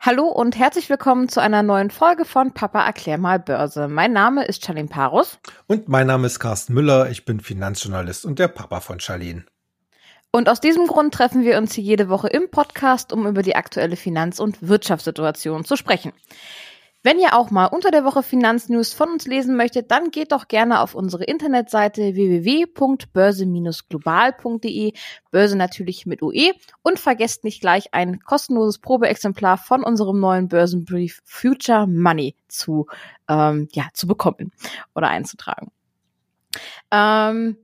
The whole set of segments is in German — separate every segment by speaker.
Speaker 1: Hallo und herzlich willkommen zu einer neuen Folge von Papa erklär mal Börse. Mein Name ist Charlene Parus.
Speaker 2: Und mein Name ist Carsten Müller. Ich bin Finanzjournalist und der Papa von Charlene.
Speaker 1: Und aus diesem Grund treffen wir uns hier jede Woche im Podcast, um über die aktuelle Finanz- und Wirtschaftssituation zu sprechen. Wenn ihr auch mal unter der Woche Finanznews von uns lesen möchtet, dann geht doch gerne auf unsere Internetseite www.börse-global.de, Börse natürlich mit UE und vergesst nicht gleich ein kostenloses Probeexemplar von unserem neuen Börsenbrief Future Money zu, ähm, ja, zu bekommen oder einzutragen. Ähm,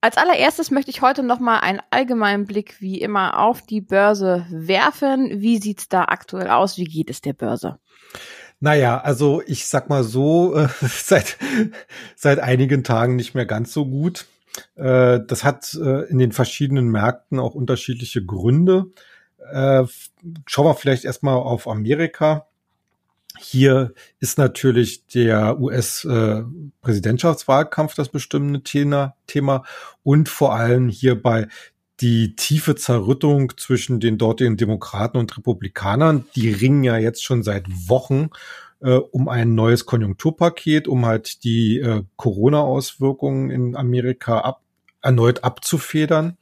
Speaker 1: als allererstes möchte ich heute noch mal einen allgemeinen Blick wie immer auf die Börse werfen. Wie sieht's da aktuell aus? Wie geht es der Börse?
Speaker 2: Naja, also ich sag mal so, äh, seit, seit einigen Tagen nicht mehr ganz so gut. Äh, das hat äh, in den verschiedenen Märkten auch unterschiedliche Gründe. Äh, schauen wir vielleicht erstmal auf Amerika. Hier ist natürlich der US-Präsidentschaftswahlkampf äh, das bestimmende Thema, Thema und vor allem hierbei die tiefe Zerrüttung zwischen den dortigen Demokraten und Republikanern. Die ringen ja jetzt schon seit Wochen äh, um ein neues Konjunkturpaket, um halt die äh, Corona-Auswirkungen in Amerika ab, erneut abzufedern.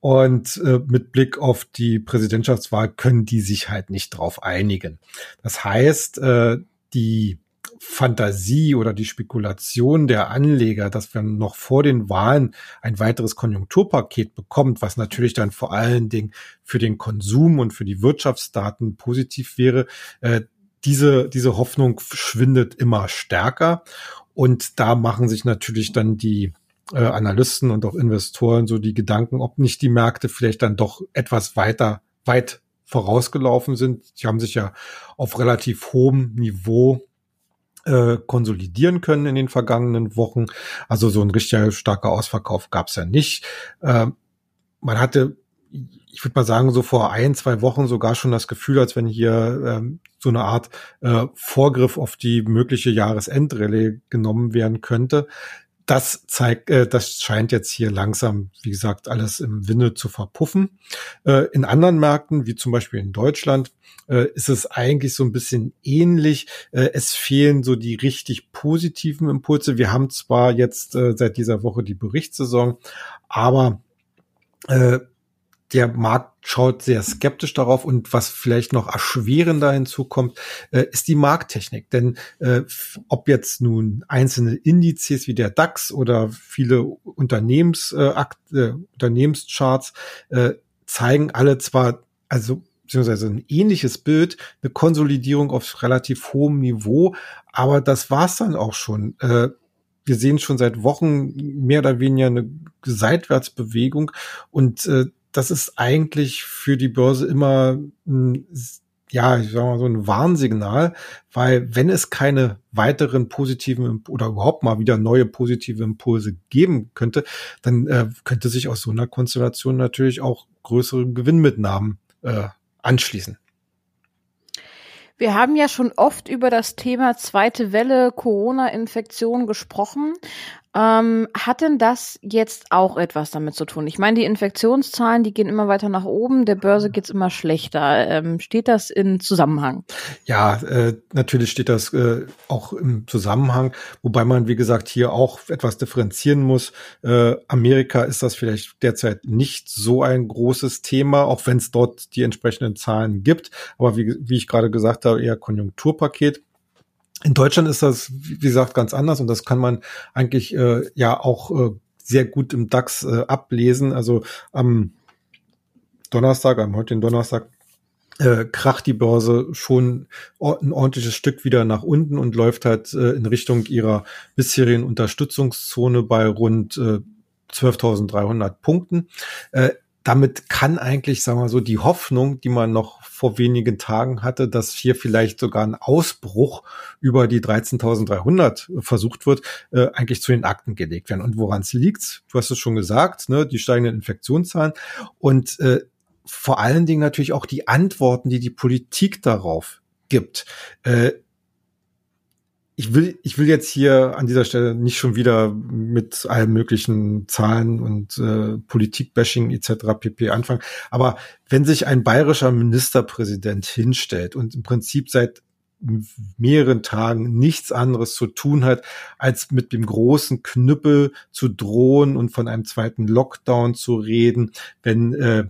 Speaker 2: Und äh, mit Blick auf die Präsidentschaftswahl können die sich halt nicht drauf einigen. Das heißt, äh, die Fantasie oder die Spekulation der Anleger, dass wir noch vor den Wahlen ein weiteres Konjunkturpaket bekommt, was natürlich dann vor allen Dingen für den Konsum und für die Wirtschaftsdaten positiv wäre, äh, diese, diese Hoffnung schwindet immer stärker. Und da machen sich natürlich dann die äh, Analysten und auch Investoren so die Gedanken, ob nicht die Märkte vielleicht dann doch etwas weiter, weit vorausgelaufen sind. Die haben sich ja auf relativ hohem Niveau äh, konsolidieren können in den vergangenen Wochen. Also so ein richtiger starker Ausverkauf gab es ja nicht. Äh, man hatte, ich würde mal sagen, so vor ein, zwei Wochen sogar schon das Gefühl, als wenn hier ähm, so eine Art äh, Vorgriff auf die mögliche Jahresendrallye genommen werden könnte das zeigt, äh, das scheint jetzt hier langsam, wie gesagt, alles im Winde zu verpuffen. Äh, in anderen Märkten, wie zum Beispiel in Deutschland, äh, ist es eigentlich so ein bisschen ähnlich. Äh, es fehlen so die richtig positiven Impulse. Wir haben zwar jetzt äh, seit dieser Woche die Berichtssaison, aber äh, der Markt schaut sehr skeptisch darauf und was vielleicht noch erschwerender hinzukommt, äh, ist die Markttechnik. Denn äh, ob jetzt nun einzelne Indizes wie der DAX oder viele Unternehmens, äh, äh, Unternehmenscharts äh, zeigen alle zwar, also beziehungsweise ein ähnliches Bild, eine Konsolidierung auf relativ hohem Niveau, aber das war's dann auch schon. Äh, wir sehen schon seit Wochen mehr oder weniger eine Seitwärtsbewegung und äh, das ist eigentlich für die Börse immer ein, ja, ich sag mal so ein Warnsignal, weil wenn es keine weiteren positiven oder überhaupt mal wieder neue positive Impulse geben könnte, dann äh, könnte sich aus so einer Konstellation natürlich auch größere Gewinnmitnahmen äh, anschließen.
Speaker 1: Wir haben ja schon oft über das Thema zweite Welle Corona-Infektion gesprochen. Ähm, hat denn das jetzt auch etwas damit zu tun? Ich meine, die Infektionszahlen, die gehen immer weiter nach oben, der Börse geht's immer schlechter. Ähm, steht das in Zusammenhang?
Speaker 2: Ja, äh, natürlich steht das äh, auch im Zusammenhang, wobei man, wie gesagt, hier auch etwas differenzieren muss. Äh, Amerika ist das vielleicht derzeit nicht so ein großes Thema, auch wenn es dort die entsprechenden Zahlen gibt. Aber wie, wie ich gerade gesagt habe, eher Konjunkturpaket. In Deutschland ist das, wie gesagt, ganz anders und das kann man eigentlich äh, ja auch äh, sehr gut im DAX äh, ablesen. Also am Donnerstag, am heutigen Donnerstag, äh, kracht die Börse schon ein ordentliches Stück wieder nach unten und läuft halt äh, in Richtung ihrer bisherigen Unterstützungszone bei rund äh, 12.300 Punkten. Äh, damit kann eigentlich, sagen wir so, die Hoffnung, die man noch vor wenigen Tagen hatte, dass hier vielleicht sogar ein Ausbruch über die 13.300 versucht wird, äh, eigentlich zu den Akten gelegt werden. Und woran es liegt, du hast es schon gesagt, ne, die steigenden Infektionszahlen und äh, vor allen Dingen natürlich auch die Antworten, die die Politik darauf gibt. Äh, ich will, ich will jetzt hier an dieser Stelle nicht schon wieder mit allen möglichen Zahlen und äh, Politikbashing etc. pp. anfangen. Aber wenn sich ein bayerischer Ministerpräsident hinstellt und im Prinzip seit mehreren Tagen nichts anderes zu tun hat, als mit dem großen Knüppel zu drohen und von einem zweiten Lockdown zu reden, wenn äh,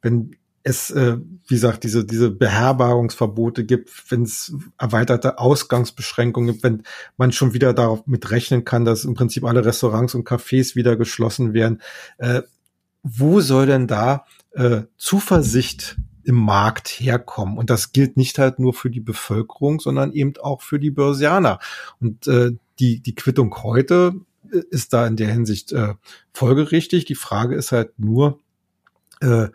Speaker 2: wenn es, äh, wie gesagt, diese, diese Beherbergungsverbote gibt, wenn es erweiterte Ausgangsbeschränkungen gibt, wenn man schon wieder darauf mit rechnen kann, dass im Prinzip alle Restaurants und Cafés wieder geschlossen werden. Äh, wo soll denn da äh, Zuversicht im Markt herkommen? Und das gilt nicht halt nur für die Bevölkerung, sondern eben auch für die Börsianer. Und äh, die, die Quittung heute äh, ist da in der Hinsicht äh, folgerichtig. Die Frage ist halt nur, äh,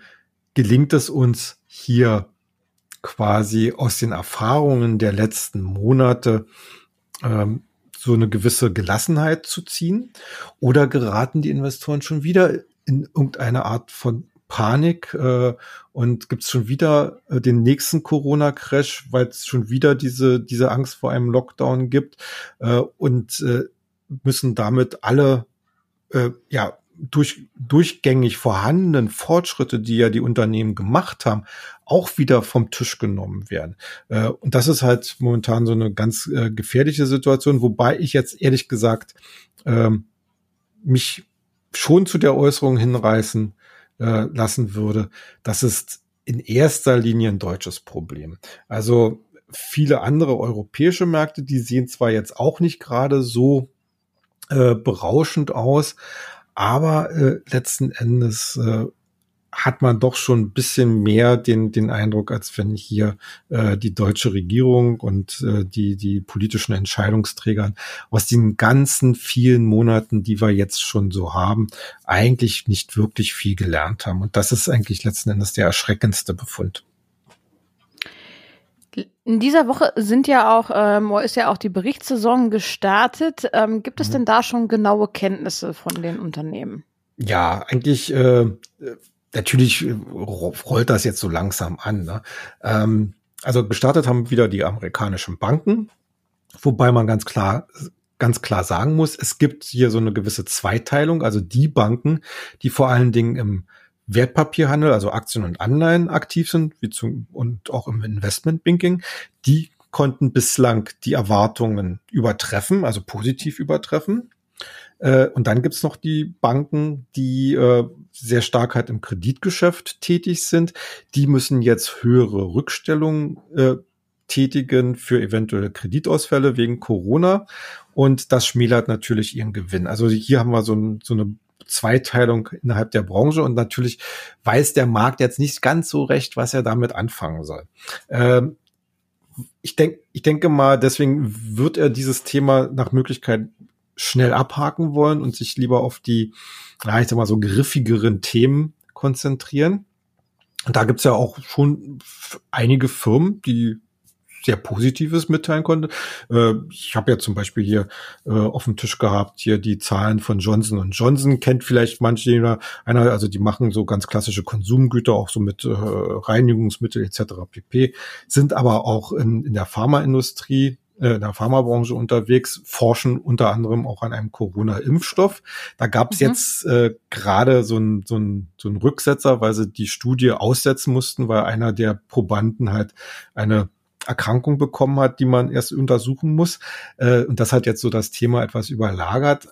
Speaker 2: gelingt es uns hier quasi aus den Erfahrungen der letzten Monate ähm, so eine gewisse Gelassenheit zu ziehen? Oder geraten die Investoren schon wieder in irgendeine Art von Panik äh, und gibt es schon wieder äh, den nächsten Corona-Crash, weil es schon wieder diese, diese Angst vor einem Lockdown gibt äh, und äh, müssen damit alle äh, ja durch, durchgängig vorhandenen Fortschritte, die ja die Unternehmen gemacht haben, auch wieder vom Tisch genommen werden. Äh, und das ist halt momentan so eine ganz äh, gefährliche Situation, wobei ich jetzt ehrlich gesagt ähm, mich schon zu der Äußerung hinreißen äh, lassen würde, das ist in erster Linie ein deutsches Problem. Also viele andere europäische Märkte, die sehen zwar jetzt auch nicht gerade so äh, berauschend aus, aber äh, letzten Endes äh, hat man doch schon ein bisschen mehr den, den Eindruck, als wenn hier äh, die deutsche Regierung und äh, die, die politischen Entscheidungsträger aus den ganzen vielen Monaten, die wir jetzt schon so haben, eigentlich nicht wirklich viel gelernt haben. Und das ist eigentlich letzten Endes der erschreckendste Befund.
Speaker 1: In dieser Woche sind ja auch, ähm, ist ja auch die Berichtssaison gestartet. Ähm, gibt es mhm. denn da schon genaue Kenntnisse von den Unternehmen?
Speaker 2: Ja, eigentlich, äh, natürlich rollt das jetzt so langsam an. Ne? Ähm, also gestartet haben wieder die amerikanischen Banken, wobei man ganz klar ganz klar sagen muss, es gibt hier so eine gewisse Zweiteilung. Also die Banken, die vor allen Dingen im Wertpapierhandel, also Aktien und Anleihen aktiv sind, wie zum, und auch im Investmentbanking, die konnten bislang die Erwartungen übertreffen, also positiv übertreffen. Äh, und dann gibt's noch die Banken, die äh, sehr stark halt im Kreditgeschäft tätig sind. Die müssen jetzt höhere Rückstellungen äh, tätigen für eventuelle Kreditausfälle wegen Corona. Und das schmälert natürlich ihren Gewinn. Also hier haben wir so, ein, so eine Zweiteilung innerhalb der Branche und natürlich weiß der Markt jetzt nicht ganz so recht, was er damit anfangen soll. Ähm, ich denke, ich denke mal, deswegen wird er dieses Thema nach Möglichkeit schnell abhaken wollen und sich lieber auf die, ja, ich sag mal so griffigeren Themen konzentrieren. Und da gibt's ja auch schon einige Firmen, die sehr Positives mitteilen konnte. Äh, ich habe ja zum Beispiel hier äh, auf dem Tisch gehabt, hier die Zahlen von Johnson Johnson, kennt vielleicht manche einer, also die machen so ganz klassische Konsumgüter, auch so mit äh, Reinigungsmittel etc. pp, sind aber auch in, in der Pharmaindustrie äh, in der Pharmabranche unterwegs, forschen unter anderem auch an einem Corona-Impfstoff. Da gab es mhm. jetzt äh, gerade so ein so ein so ein Rücksetzer, weil sie die Studie aussetzen mussten, weil einer der Probanden halt eine Erkrankung bekommen hat, die man erst untersuchen muss. Äh, und das hat jetzt so das Thema etwas überlagert.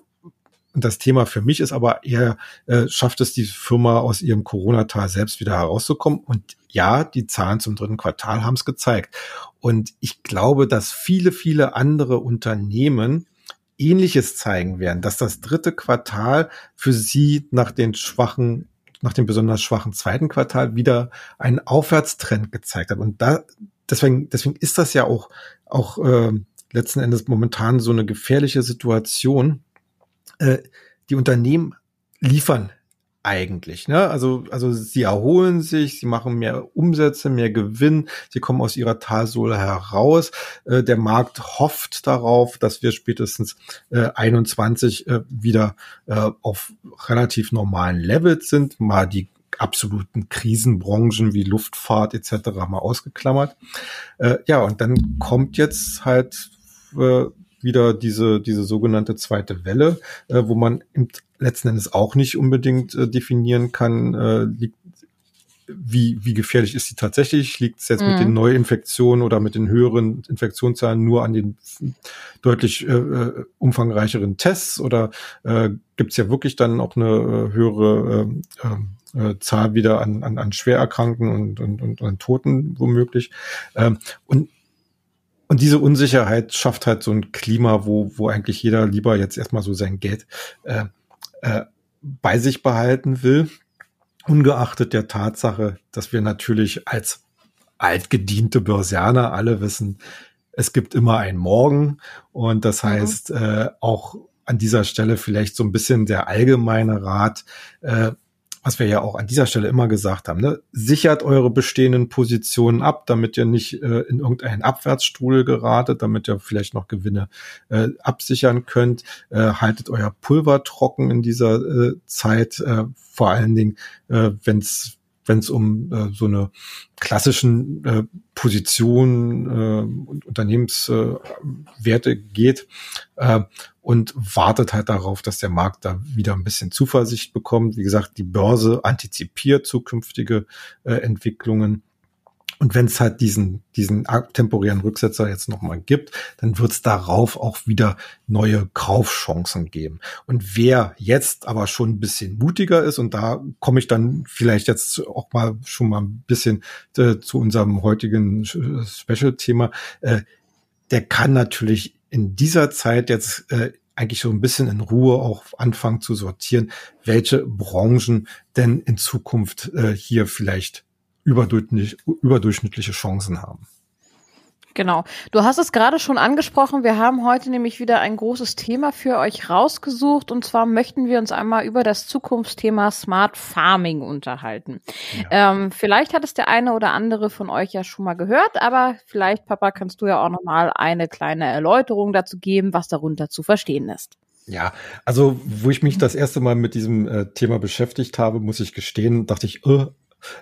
Speaker 2: Und das Thema für mich ist aber eher, äh, schafft es die Firma aus ihrem Corona-Tal selbst wieder herauszukommen? Und ja, die Zahlen zum dritten Quartal haben es gezeigt. Und ich glaube, dass viele, viele andere Unternehmen Ähnliches zeigen werden, dass das dritte Quartal für sie nach den schwachen nach dem besonders schwachen zweiten Quartal wieder einen Aufwärtstrend gezeigt hat. Und da, deswegen, deswegen ist das ja auch, auch äh, letzten Endes momentan so eine gefährliche Situation. Äh, die Unternehmen liefern eigentlich. Ne? Also, also sie erholen sich, sie machen mehr Umsätze, mehr Gewinn, sie kommen aus ihrer Talsohle heraus. Äh, der Markt hofft darauf, dass wir spätestens äh, 21 äh, wieder äh, auf relativ normalen Levels sind, mal die absoluten Krisenbranchen wie Luftfahrt etc. mal ausgeklammert. Äh, ja, und dann kommt jetzt halt äh, wieder diese, diese sogenannte zweite Welle, äh, wo man im, letzten Endes auch nicht unbedingt äh, definieren kann, äh, liegt wie, wie gefährlich ist sie tatsächlich? Liegt es jetzt mhm. mit den. Neuinfektionen oder mit den höheren Infektionszahlen nur an den deutlich äh, äh umfangreicheren Tests oder äh, gibt es ja wirklich dann auch eine äh, höhere äh, äh, Zahl wieder an, an, an Schwererkrankten und, und, und an Toten womöglich? Ähm, und und diese Unsicherheit schafft halt so ein Klima, wo, wo eigentlich jeder lieber jetzt erstmal so sein Geld äh, äh, bei sich behalten will ungeachtet der Tatsache, dass wir natürlich als altgediente Börsianer alle wissen, es gibt immer einen Morgen und das mhm. heißt äh, auch an dieser Stelle vielleicht so ein bisschen der allgemeine Rat, äh, was wir ja auch an dieser Stelle immer gesagt haben, ne? sichert eure bestehenden Positionen ab, damit ihr nicht äh, in irgendeinen Abwärtsstrudel geratet, damit ihr vielleicht noch Gewinne äh, absichern könnt. Äh, haltet euer Pulver trocken in dieser äh, Zeit, äh, vor allen Dingen, äh, wenn es wenn es um äh, so eine klassischen äh, Position äh, und Unternehmenswerte äh, geht äh, und wartet halt darauf, dass der Markt da wieder ein bisschen Zuversicht bekommt. Wie gesagt, die Börse antizipiert zukünftige äh, Entwicklungen und wenn es halt diesen, diesen temporären Rücksetzer jetzt nochmal gibt, dann wird es darauf auch wieder neue Kaufchancen geben. Und wer jetzt aber schon ein bisschen mutiger ist, und da komme ich dann vielleicht jetzt auch mal schon mal ein bisschen äh, zu unserem heutigen Special-Thema, äh, der kann natürlich in dieser Zeit jetzt äh, eigentlich so ein bisschen in Ruhe auch anfangen zu sortieren, welche Branchen denn in Zukunft äh, hier vielleicht überdurchschnittlich, überdurchschnittliche Chancen haben.
Speaker 1: Genau. Du hast es gerade schon angesprochen. Wir haben heute nämlich wieder ein großes Thema für euch rausgesucht. Und zwar möchten wir uns einmal über das Zukunftsthema Smart Farming unterhalten. Ja. Ähm, vielleicht hat es der eine oder andere von euch ja schon mal gehört, aber vielleicht, Papa, kannst du ja auch noch mal eine kleine Erläuterung dazu geben, was darunter zu verstehen ist.
Speaker 2: Ja, also wo ich mich das erste Mal mit diesem äh, Thema beschäftigt habe, muss ich gestehen, dachte ich, äh,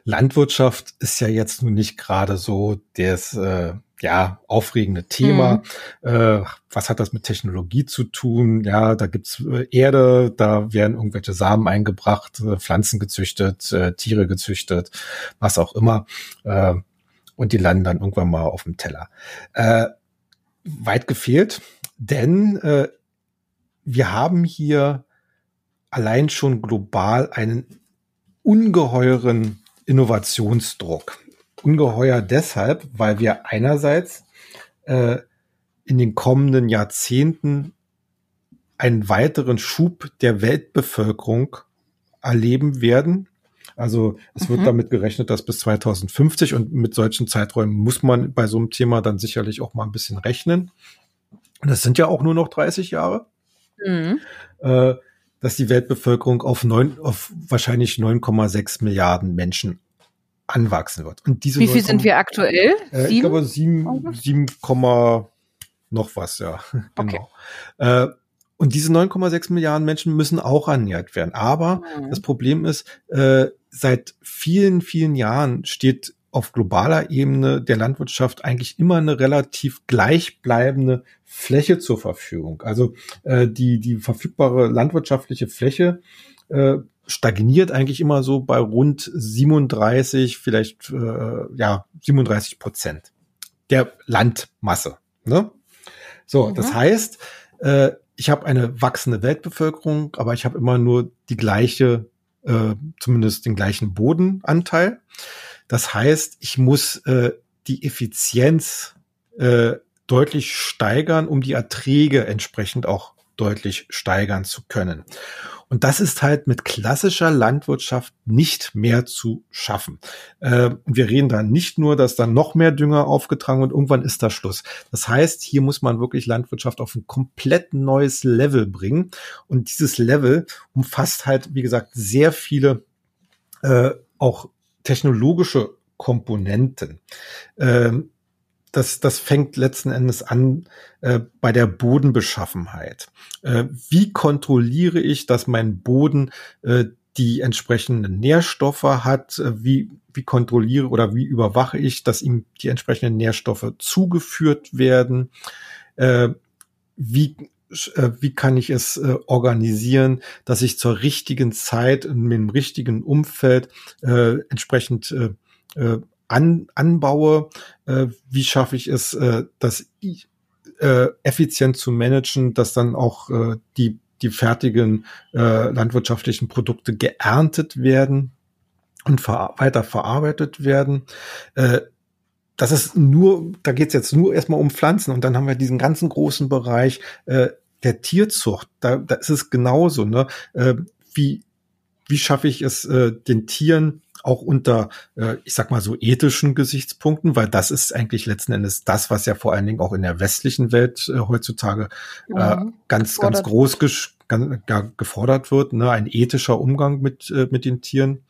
Speaker 2: Landwirtschaft ist ja jetzt nun nicht gerade so das äh, ja aufregende Thema. Mhm. Äh, was hat das mit Technologie zu tun? Ja, da gibt's äh, Erde, da werden irgendwelche Samen eingebracht, äh, Pflanzen gezüchtet, äh, Tiere gezüchtet, was auch immer. Äh, und die landen dann irgendwann mal auf dem Teller. Äh, weit gefehlt, denn äh, wir haben hier allein schon global einen ungeheuren Innovationsdruck. Ungeheuer deshalb, weil wir einerseits äh, in den kommenden Jahrzehnten einen weiteren Schub der Weltbevölkerung erleben werden. Also es mhm. wird damit gerechnet, dass bis 2050 und mit solchen Zeiträumen muss man bei so einem Thema dann sicherlich auch mal ein bisschen rechnen. Und das sind ja auch nur noch 30 Jahre. Mhm. Äh, dass die Weltbevölkerung auf, neun, auf wahrscheinlich 9,6 Milliarden Menschen anwachsen wird.
Speaker 1: Und diese Wie viel sind wir aktuell?
Speaker 2: Äh, ich glaube 7, 7, noch was, ja. genau. Okay. Äh, und diese 9,6 Milliarden Menschen müssen auch ernährt werden. Aber mhm. das Problem ist, äh, seit vielen, vielen Jahren steht auf globaler Ebene der Landwirtschaft eigentlich immer eine relativ gleichbleibende Fläche zur Verfügung. Also äh, die, die verfügbare landwirtschaftliche Fläche äh, stagniert eigentlich immer so bei rund 37, vielleicht äh, ja 37 Prozent der Landmasse. Ne? So, mhm. das heißt, äh, ich habe eine wachsende Weltbevölkerung, aber ich habe immer nur die gleiche, äh, zumindest den gleichen Bodenanteil. Das heißt, ich muss äh, die Effizienz äh, deutlich steigern, um die Erträge entsprechend auch deutlich steigern zu können. Und das ist halt mit klassischer Landwirtschaft nicht mehr zu schaffen. Äh, wir reden da nicht nur, dass dann noch mehr Dünger aufgetragen und irgendwann ist da Schluss. Das heißt, hier muss man wirklich Landwirtschaft auf ein komplett neues Level bringen. Und dieses Level umfasst halt, wie gesagt, sehr viele äh, auch technologische Komponenten. Ähm, das, das fängt letzten Endes an äh, bei der Bodenbeschaffenheit. Äh, wie kontrolliere ich, dass mein Boden äh, die entsprechenden Nährstoffe hat? Äh, wie, wie kontrolliere oder wie überwache ich, dass ihm die entsprechenden Nährstoffe zugeführt werden? Äh, wie wie kann ich es äh, organisieren, dass ich zur richtigen Zeit in dem richtigen Umfeld äh, entsprechend äh, äh, an, anbaue, äh, wie schaffe ich es, äh, das äh, effizient zu managen, dass dann auch äh, die, die fertigen äh, landwirtschaftlichen Produkte geerntet werden und ver weiter verarbeitet werden. Äh, das ist nur, da geht es jetzt nur erstmal um Pflanzen und dann haben wir diesen ganzen großen Bereich äh, der Tierzucht. Da, da ist es genauso, ne? Äh, wie, wie schaffe ich es, äh, den Tieren auch unter, äh, ich sag mal so ethischen Gesichtspunkten, weil das ist eigentlich letzten Endes das, was ja vor allen Dingen auch in der westlichen Welt äh, heutzutage äh, mhm. ganz, ganz groß ganz, ja, gefordert wird, ne? ein ethischer Umgang mit, äh, mit den Tieren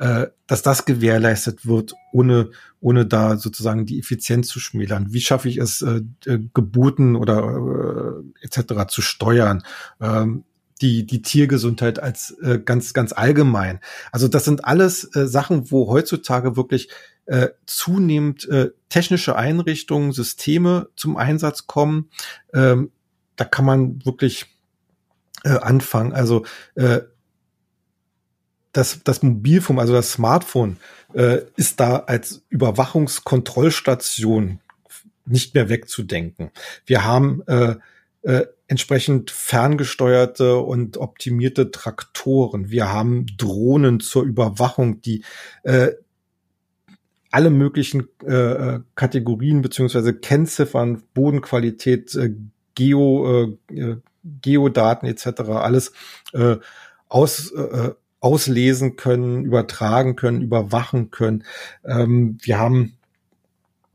Speaker 2: äh, dass das gewährleistet wird, ohne, ohne da sozusagen die Effizienz zu schmälern. Wie schaffe ich es, äh, äh Geburten oder äh, etc. zu steuern? Ähm, die, die Tiergesundheit als äh, ganz, ganz allgemein. Also das sind alles äh, Sachen, wo heutzutage wirklich äh, zunehmend äh, technische Einrichtungen, Systeme zum Einsatz kommen. Ähm, da kann man wirklich äh, anfangen. Also äh, das, das Mobilfunk, also das Smartphone, äh, ist da als Überwachungskontrollstation nicht mehr wegzudenken. Wir haben äh, äh, entsprechend ferngesteuerte und optimierte Traktoren. Wir haben Drohnen zur Überwachung, die äh, alle möglichen äh, äh Kategorien beziehungsweise Kennziffern, Bodenqualität, äh, Geo, äh, äh Geodaten etc. alles äh, aus, äh, auslesen können, übertragen können, überwachen können. Ähm, wir haben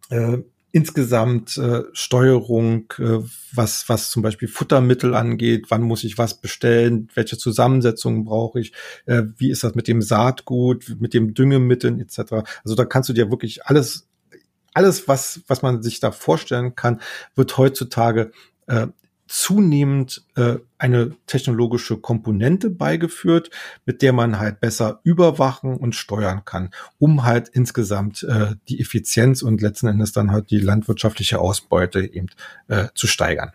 Speaker 2: äh, insgesamt äh, Steuerung, äh, was, was zum Beispiel Futtermittel angeht, wann muss ich was bestellen, welche Zusammensetzungen brauche ich, äh, wie ist das mit dem Saatgut, mit dem Düngemitteln etc. Also da kannst du dir wirklich alles, alles, was, was man sich da vorstellen kann, wird heutzutage äh, zunehmend äh, eine technologische Komponente beigeführt, mit der man halt besser überwachen und steuern kann, um halt insgesamt äh, die Effizienz und letzten Endes dann halt die landwirtschaftliche Ausbeute eben äh, zu steigern.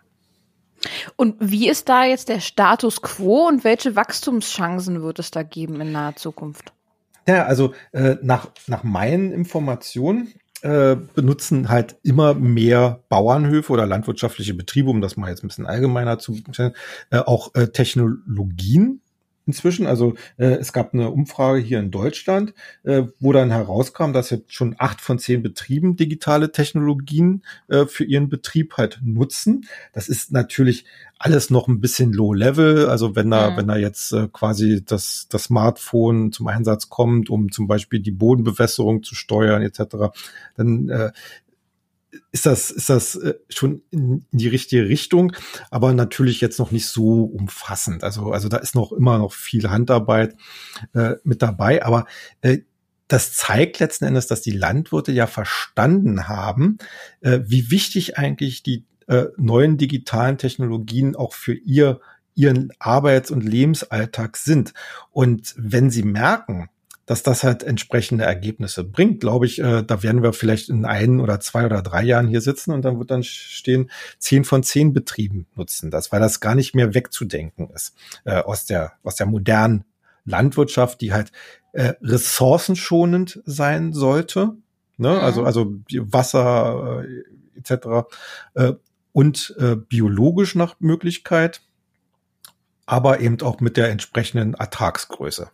Speaker 1: Und wie ist da jetzt der Status quo und welche Wachstumschancen wird es da geben in naher Zukunft?
Speaker 2: Ja, also äh, nach, nach meinen Informationen äh, benutzen halt immer mehr Bauernhöfe oder landwirtschaftliche Betriebe, um das mal jetzt ein bisschen allgemeiner zu äh, auch äh, Technologien inzwischen. Also äh, es gab eine Umfrage hier in Deutschland, äh, wo dann herauskam, dass jetzt schon acht von zehn Betrieben digitale Technologien äh, für ihren Betrieb halt nutzen. Das ist natürlich alles noch ein bisschen low level. Also wenn da, mhm. wenn da jetzt äh, quasi das, das Smartphone zum Einsatz kommt, um zum Beispiel die Bodenbewässerung zu steuern etc., dann äh, ist das, ist das äh, schon in die richtige Richtung, aber natürlich jetzt noch nicht so umfassend. Also, also da ist noch immer noch viel Handarbeit äh, mit dabei, aber äh, das zeigt letzten Endes, dass die Landwirte ja verstanden haben, äh, wie wichtig eigentlich die äh, neuen digitalen Technologien auch für ihr ihren Arbeits- und Lebensalltag sind. Und wenn sie merken, dass das halt entsprechende Ergebnisse bringt, glaube ich, äh, da werden wir vielleicht in ein oder zwei oder drei Jahren hier sitzen und dann wird dann stehen, zehn von zehn Betrieben nutzen das, weil das gar nicht mehr wegzudenken ist äh, aus der aus der modernen Landwirtschaft, die halt äh, ressourcenschonend sein sollte, ne? Mhm. also also Wasser äh, etc. Äh, und äh, biologisch nach Möglichkeit, aber eben auch mit der entsprechenden Ertragsgröße.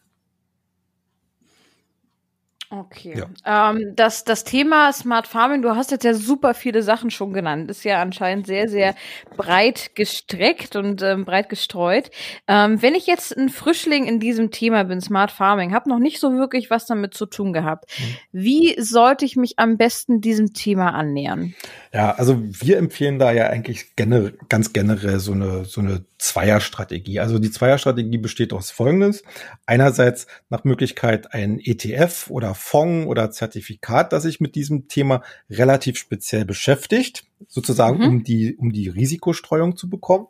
Speaker 1: Okay. Ja. Ähm, das, das Thema Smart Farming, du hast jetzt ja super viele Sachen schon genannt, ist ja anscheinend sehr, sehr breit gestreckt und ähm, breit gestreut. Ähm, wenn ich jetzt ein Frischling in diesem Thema bin, Smart Farming, habe noch nicht so wirklich was damit zu tun gehabt. Mhm. Wie sollte ich mich am besten diesem Thema annähern?
Speaker 2: Ja, also wir empfehlen da ja eigentlich gener ganz generell so eine, so eine Zweierstrategie. Also die Zweierstrategie besteht aus Folgendes. Einerseits nach Möglichkeit ein ETF oder Fonds oder Zertifikat, das sich mit diesem Thema relativ speziell beschäftigt, sozusagen mhm. um die, um die Risikostreuung zu bekommen.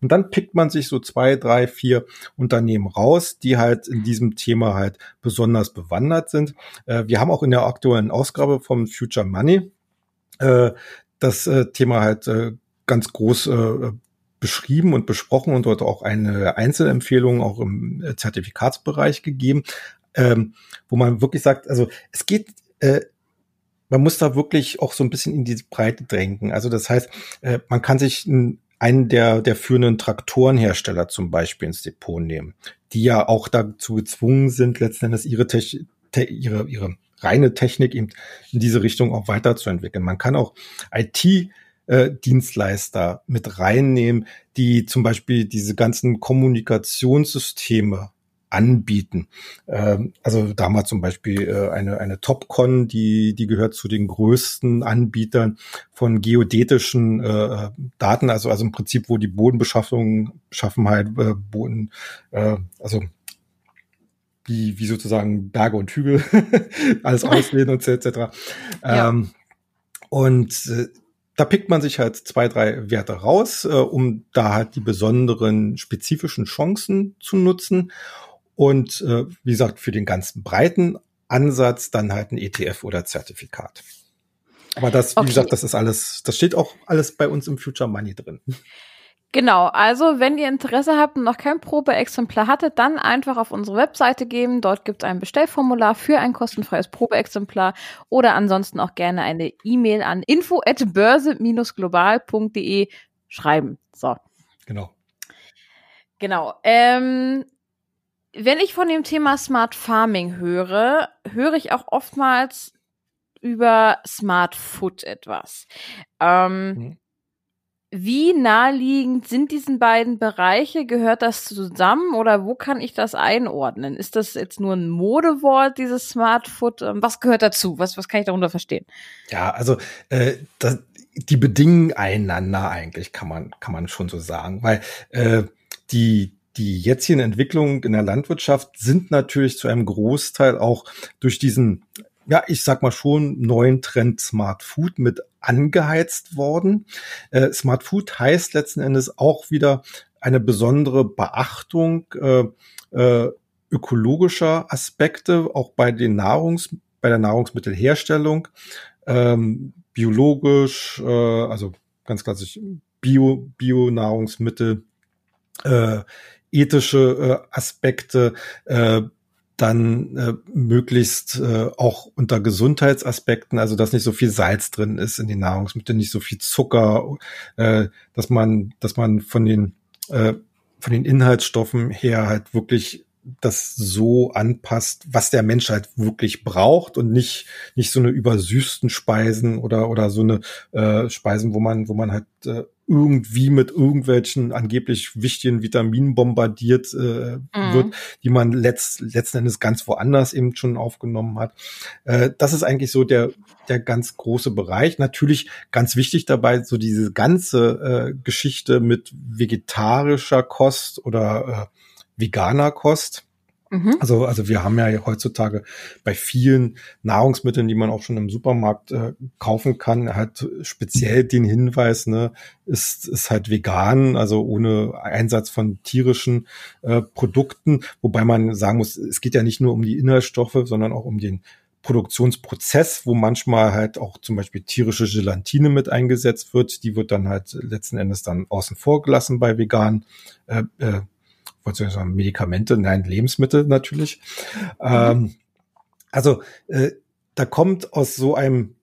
Speaker 2: Und dann pickt man sich so zwei, drei, vier Unternehmen raus, die halt in diesem Thema halt besonders bewandert sind. Äh, wir haben auch in der aktuellen Ausgabe vom Future Money äh, das äh, Thema halt ganz groß beschrieben und besprochen und dort auch eine Einzelempfehlung auch im äh, Zertifikatsbereich gegeben, ähm, wo man wirklich sagt, also es geht, äh, man muss da wirklich auch so ein bisschen in die Breite drängen. Also das heißt, äh, man kann sich ein, einen der, der führenden Traktorenhersteller zum Beispiel ins Depot nehmen, die ja auch dazu gezwungen sind, letzten Endes ihre, Te te ihre, ihre reine Technik eben in diese Richtung auch weiterzuentwickeln. Man kann auch IT äh, Dienstleister mit reinnehmen, die zum Beispiel diese ganzen Kommunikationssysteme anbieten. Ähm, also damals zum Beispiel äh, eine, eine Topcon, die, die gehört zu den größten Anbietern von geodätischen äh, Daten, also, also im Prinzip, wo die Bodenbeschaffung, Beschaffenheit, äh, Boden, äh, also wie, wie sozusagen Berge und Hügel alles auslehnen und etc. Ja. Ähm, und äh, da pickt man sich halt zwei, drei Werte raus, äh, um da halt die besonderen spezifischen Chancen zu nutzen. Und äh, wie gesagt, für den ganzen breiten Ansatz dann halt ein ETF oder Zertifikat. Aber das, wie okay. gesagt, das ist alles, das steht auch alles bei uns im Future Money drin.
Speaker 1: Genau, also wenn ihr Interesse habt und noch kein Probeexemplar hattet, dann einfach auf unsere Webseite geben. Dort gibt es ein Bestellformular für ein kostenfreies Probeexemplar oder ansonsten auch gerne eine E-Mail an info at börse-global.de schreiben. So.
Speaker 2: Genau.
Speaker 1: Genau. Ähm, wenn ich von dem Thema Smart Farming höre, höre ich auch oftmals über Smart Food etwas. Ähm, mhm wie naheliegend sind diesen beiden Bereiche? Gehört das zusammen oder wo kann ich das einordnen? Ist das jetzt nur ein Modewort, dieses Smart Food? Ähm, was gehört dazu? Was, was kann ich darunter verstehen?
Speaker 2: Ja, also äh, das, die bedingen einander eigentlich, kann man, kann man schon so sagen, weil äh, die die jetzigen Entwicklungen in der Landwirtschaft sind natürlich zu einem Großteil auch durch diesen ja, ich sag mal schon, neuen Trend Smart Food mit angeheizt worden. Äh, Smart Food heißt letzten Endes auch wieder eine besondere Beachtung äh, äh, ökologischer Aspekte, auch bei den Nahrungs, bei der Nahrungsmittelherstellung, ähm, biologisch, äh, also ganz klassisch Bio, Bio-Nahrungsmittel, äh, ethische äh, Aspekte, äh, dann äh, möglichst äh, auch unter Gesundheitsaspekten, also dass nicht so viel Salz drin ist in den Nahrungsmitteln, nicht so viel Zucker, äh, dass man, dass man von den äh, von den Inhaltsstoffen her halt wirklich das so anpasst, was der Mensch halt wirklich braucht und nicht nicht so eine übersüßten Speisen oder oder so eine äh, Speisen, wo man wo man halt äh, irgendwie mit irgendwelchen angeblich wichtigen Vitaminen bombardiert äh, mhm. wird, die man letzt, letzten Endes ganz woanders eben schon aufgenommen hat. Äh, das ist eigentlich so der, der ganz große Bereich. Natürlich ganz wichtig dabei, so diese ganze äh, Geschichte mit vegetarischer Kost oder äh, veganer Kost Mhm. Also, also wir haben ja heutzutage bei vielen Nahrungsmitteln, die man auch schon im Supermarkt äh, kaufen kann, halt speziell den Hinweis, ne, ist, ist halt vegan, also ohne Einsatz von tierischen äh, Produkten, wobei man sagen muss, es geht ja nicht nur um die Inhaltsstoffe, sondern auch um den Produktionsprozess, wo manchmal halt auch zum Beispiel tierische Gelatine mit eingesetzt wird. Die wird dann halt letzten Endes dann außen vor gelassen bei veganen äh, äh, sagen, Medikamente, nein, Lebensmittel natürlich. Ähm, also äh, da kommt aus so einem,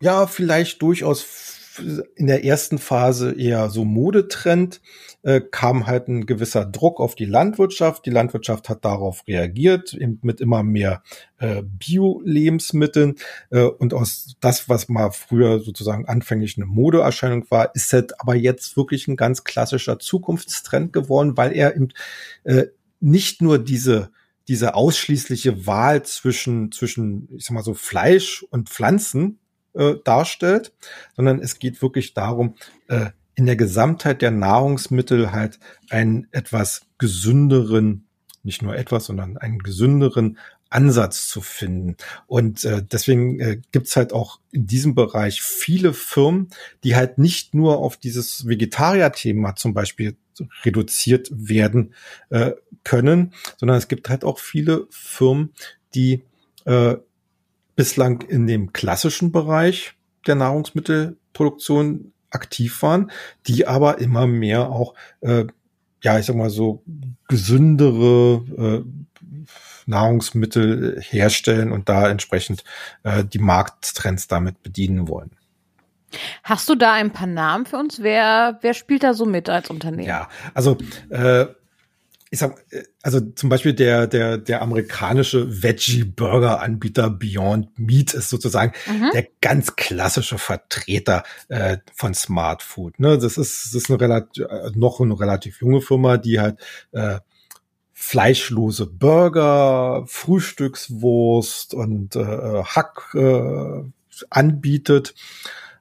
Speaker 2: ja, vielleicht durchaus in der ersten Phase eher so Modetrend, äh, kam halt ein gewisser Druck auf die Landwirtschaft. Die Landwirtschaft hat darauf reagiert mit immer mehr äh, Bio-Lebensmitteln. Äh, und aus das, was mal früher sozusagen anfänglich eine Modeerscheinung war, ist halt aber jetzt wirklich ein ganz klassischer Zukunftstrend geworden, weil er eben äh, nicht nur diese diese ausschließliche Wahl zwischen zwischen ich sag mal so Fleisch und Pflanzen äh, darstellt, sondern es geht wirklich darum, äh, in der Gesamtheit der Nahrungsmittel halt einen etwas gesünderen, nicht nur etwas, sondern einen gesünderen Ansatz zu finden. Und äh, deswegen äh, gibt's halt auch in diesem Bereich viele Firmen, die halt nicht nur auf dieses Vegetarier-Thema zum Beispiel reduziert werden äh, können, sondern es gibt halt auch viele Firmen, die äh, bislang in dem klassischen Bereich der Nahrungsmittelproduktion aktiv waren, die aber immer mehr auch, äh, ja, ich sag mal so gesündere äh, Nahrungsmittel herstellen und da entsprechend äh, die Markttrends damit bedienen wollen.
Speaker 1: Hast du da ein paar Namen für uns? Wer, wer spielt da so mit als Unternehmen?
Speaker 2: Ja, also äh, ich sag, äh, also zum Beispiel der, der, der amerikanische Veggie-Burger-Anbieter Beyond Meat ist sozusagen mhm. der ganz klassische Vertreter äh, von Smart Food. Ne? Das ist, das ist eine relativ, äh, noch eine relativ junge Firma, die halt äh, fleischlose Burger, Frühstückswurst und äh, Hack äh, anbietet,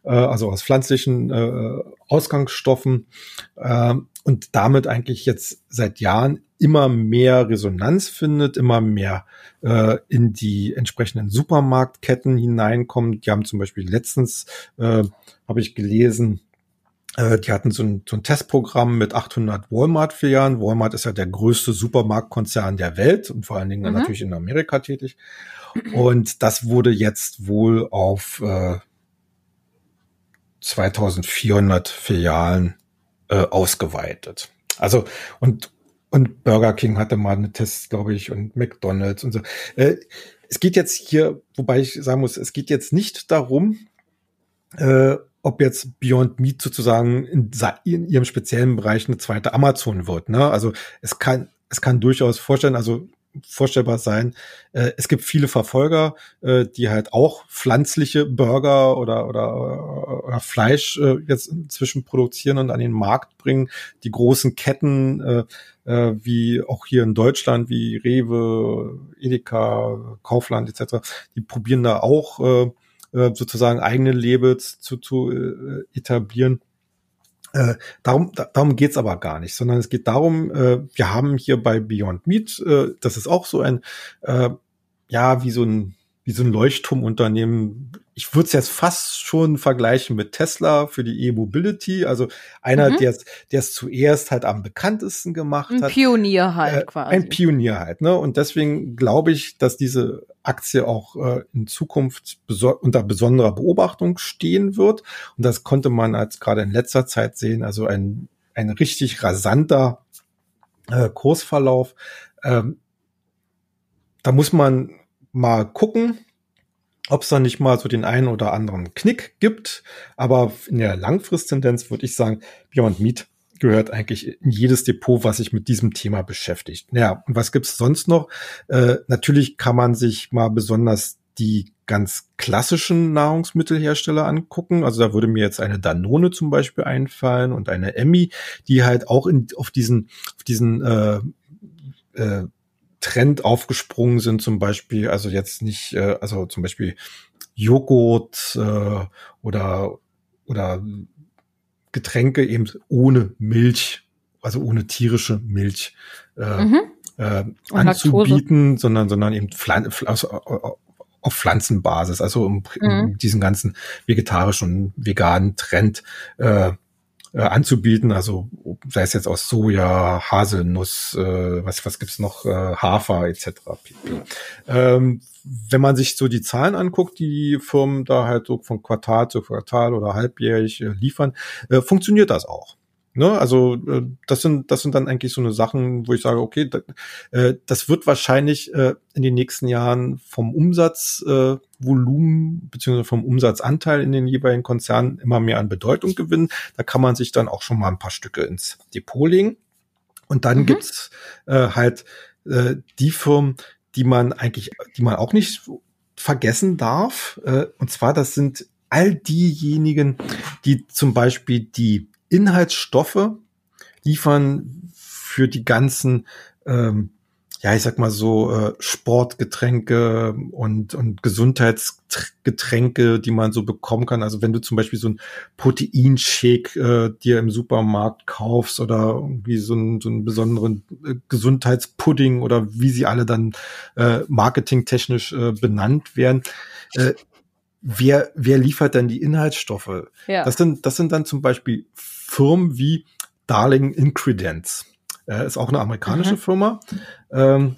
Speaker 2: äh, also aus pflanzlichen äh, Ausgangsstoffen. Äh, und damit eigentlich jetzt seit Jahren immer mehr Resonanz findet, immer mehr äh, in die entsprechenden Supermarktketten hineinkommt. Die haben zum Beispiel letztens, äh, habe ich gelesen, äh, die hatten so ein, so ein Testprogramm mit 800 Walmart-Filialen. Walmart ist ja der größte Supermarktkonzern der Welt und vor allen Dingen mhm. natürlich in Amerika tätig. Und das wurde jetzt wohl auf äh, 2400 Filialen äh, ausgeweitet. Also und und Burger King hatte mal eine Test, glaube ich, und McDonald's und so. Äh, es geht jetzt hier, wobei ich sagen muss, es geht jetzt nicht darum, äh, ob jetzt Beyond Meat sozusagen in, in, ihrem speziellen Bereich eine zweite Amazon wird. Ne? Also es kann, es kann durchaus vorstellen, also vorstellbar sein. Äh, es gibt viele Verfolger, äh, die halt auch pflanzliche Burger oder, oder, oder Fleisch äh, jetzt inzwischen produzieren und an den Markt bringen. Die großen Ketten, äh, äh, wie auch hier in Deutschland, wie Rewe, Edeka, Kaufland etc., die probieren da auch äh, äh sozusagen eigene Labels zu, zu äh, etablieren. Äh, darum, da, darum geht's aber gar nicht, sondern es geht darum, äh, wir haben hier bei Beyond Meat, äh, das ist auch so ein, äh, ja, wie so ein, wie so ein Leuchtturmunternehmen. Ich würde es jetzt fast schon vergleichen mit Tesla für die E-Mobility. Also einer, mhm. der es der es zuerst halt am bekanntesten gemacht
Speaker 1: ein
Speaker 2: hat.
Speaker 1: Ein Pionier halt äh, quasi.
Speaker 2: Ein Pionier halt. Ne? Und deswegen glaube ich, dass diese Aktie auch äh, in Zukunft beso unter besonderer Beobachtung stehen wird. Und das konnte man als gerade in letzter Zeit sehen. Also ein, ein richtig rasanter äh, Kursverlauf. Ähm, da muss man mal gucken, ob es da nicht mal so den einen oder anderen Knick gibt. Aber in der Langfristtendenz würde ich sagen, Beyond Meat gehört eigentlich in jedes Depot, was sich mit diesem Thema beschäftigt. Ja, und was gibt's sonst noch? Äh, natürlich kann man sich mal besonders die ganz klassischen Nahrungsmittelhersteller angucken. Also da würde mir jetzt eine Danone zum Beispiel einfallen und eine Emmy, die halt auch in, auf diesen, auf diesen äh, äh, Trend aufgesprungen sind, zum Beispiel, also jetzt nicht, äh, also zum Beispiel Joghurt äh, oder oder Getränke eben ohne Milch, also ohne tierische Milch äh, mhm. äh, anzubieten, sondern, sondern eben Pflan also, auf Pflanzenbasis, also um, mhm. diesen ganzen vegetarischen und veganen Trend äh, äh, anzubieten, also sei es jetzt aus Soja, Haselnuss, äh, was was gibt's noch, äh, Hafer etc. Ähm, wenn man sich so die Zahlen anguckt, die Firmen da halt so von Quartal zu Quartal oder halbjährig äh, liefern, äh, funktioniert das auch. Ne? Also äh, das sind das sind dann eigentlich so eine Sachen, wo ich sage, okay, da, äh, das wird wahrscheinlich äh, in den nächsten Jahren vom Umsatzvolumen äh, beziehungsweise vom Umsatzanteil in den jeweiligen Konzernen immer mehr an Bedeutung gewinnen. Da kann man sich dann auch schon mal ein paar Stücke ins Depot legen. Und dann mhm. gibt's äh, halt äh, die Firmen, die man eigentlich, die man auch nicht vergessen darf. Und zwar, das sind all diejenigen, die zum Beispiel die Inhaltsstoffe liefern für die ganzen, ähm, ja, ich sag mal so, äh, Sportgetränke und, und Gesundheitsgetränke, die man so bekommen kann. Also wenn du zum Beispiel so ein Proteinshake äh, dir im Supermarkt kaufst oder irgendwie so, ein, so einen besonderen äh, Gesundheitspudding oder wie sie alle dann äh, marketingtechnisch äh, benannt werden, äh, wer, wer liefert denn die Inhaltsstoffe? Ja. Das sind, das sind dann zum Beispiel Firmen wie Darling Incredence. Äh, ist auch eine amerikanische mhm. Firma, ähm,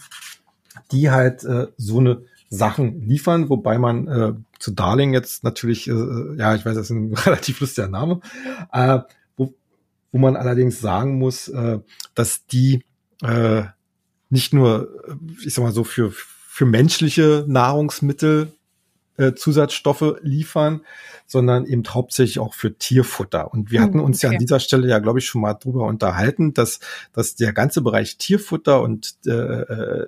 Speaker 2: die halt äh, so eine Sachen liefern, wobei man äh, zu Darling jetzt natürlich, äh, ja, ich weiß, das ist ein relativ lustiger Name, äh, wo, wo man allerdings sagen muss, äh, dass die äh, nicht nur, ich sag mal so, für, für menschliche Nahrungsmittel äh, Zusatzstoffe liefern, sondern eben hauptsächlich auch für Tierfutter. Und wir hm, hatten uns okay. ja an dieser Stelle ja, glaube ich, schon mal drüber unterhalten, dass, dass der ganze Bereich Tierfutter und äh, äh,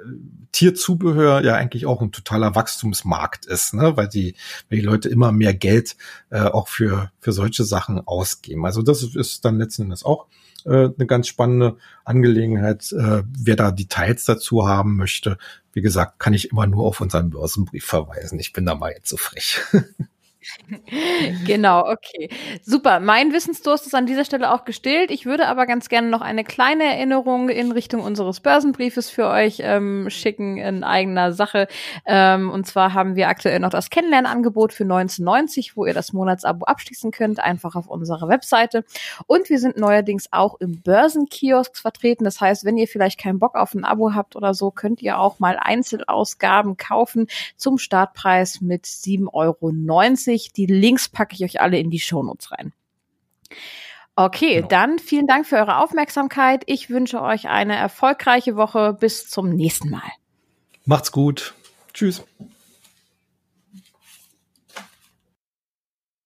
Speaker 2: Tierzubehör ja eigentlich auch ein totaler Wachstumsmarkt ist, ne? weil, die, weil die Leute immer mehr Geld äh, auch für, für solche Sachen ausgeben. Also das ist dann letzten Endes auch äh, eine ganz spannende Angelegenheit. Äh, wer da Details dazu haben möchte, wie gesagt, kann ich immer nur auf unseren Börsenbrief verweisen. Ich bin da mal jetzt so frech.
Speaker 1: genau, okay. Super. Mein Wissensdurst ist an dieser Stelle auch gestillt. Ich würde aber ganz gerne noch eine kleine Erinnerung in Richtung unseres Börsenbriefes für euch ähm, schicken in eigener Sache. Ähm, und zwar haben wir aktuell noch das Kennenlernangebot für 1990, wo ihr das Monatsabo abschließen könnt, einfach auf unserer Webseite. Und wir sind neuerdings auch im Börsenkiosk vertreten. Das heißt, wenn ihr vielleicht keinen Bock auf ein Abo habt oder so, könnt ihr auch mal Einzelausgaben kaufen zum Startpreis mit 7,90 Euro wichtig. Die Links packe ich euch alle in die Shownotes rein. Okay, genau. dann vielen Dank für eure Aufmerksamkeit. Ich wünsche euch eine erfolgreiche Woche. Bis zum nächsten Mal.
Speaker 2: Macht's gut. Tschüss.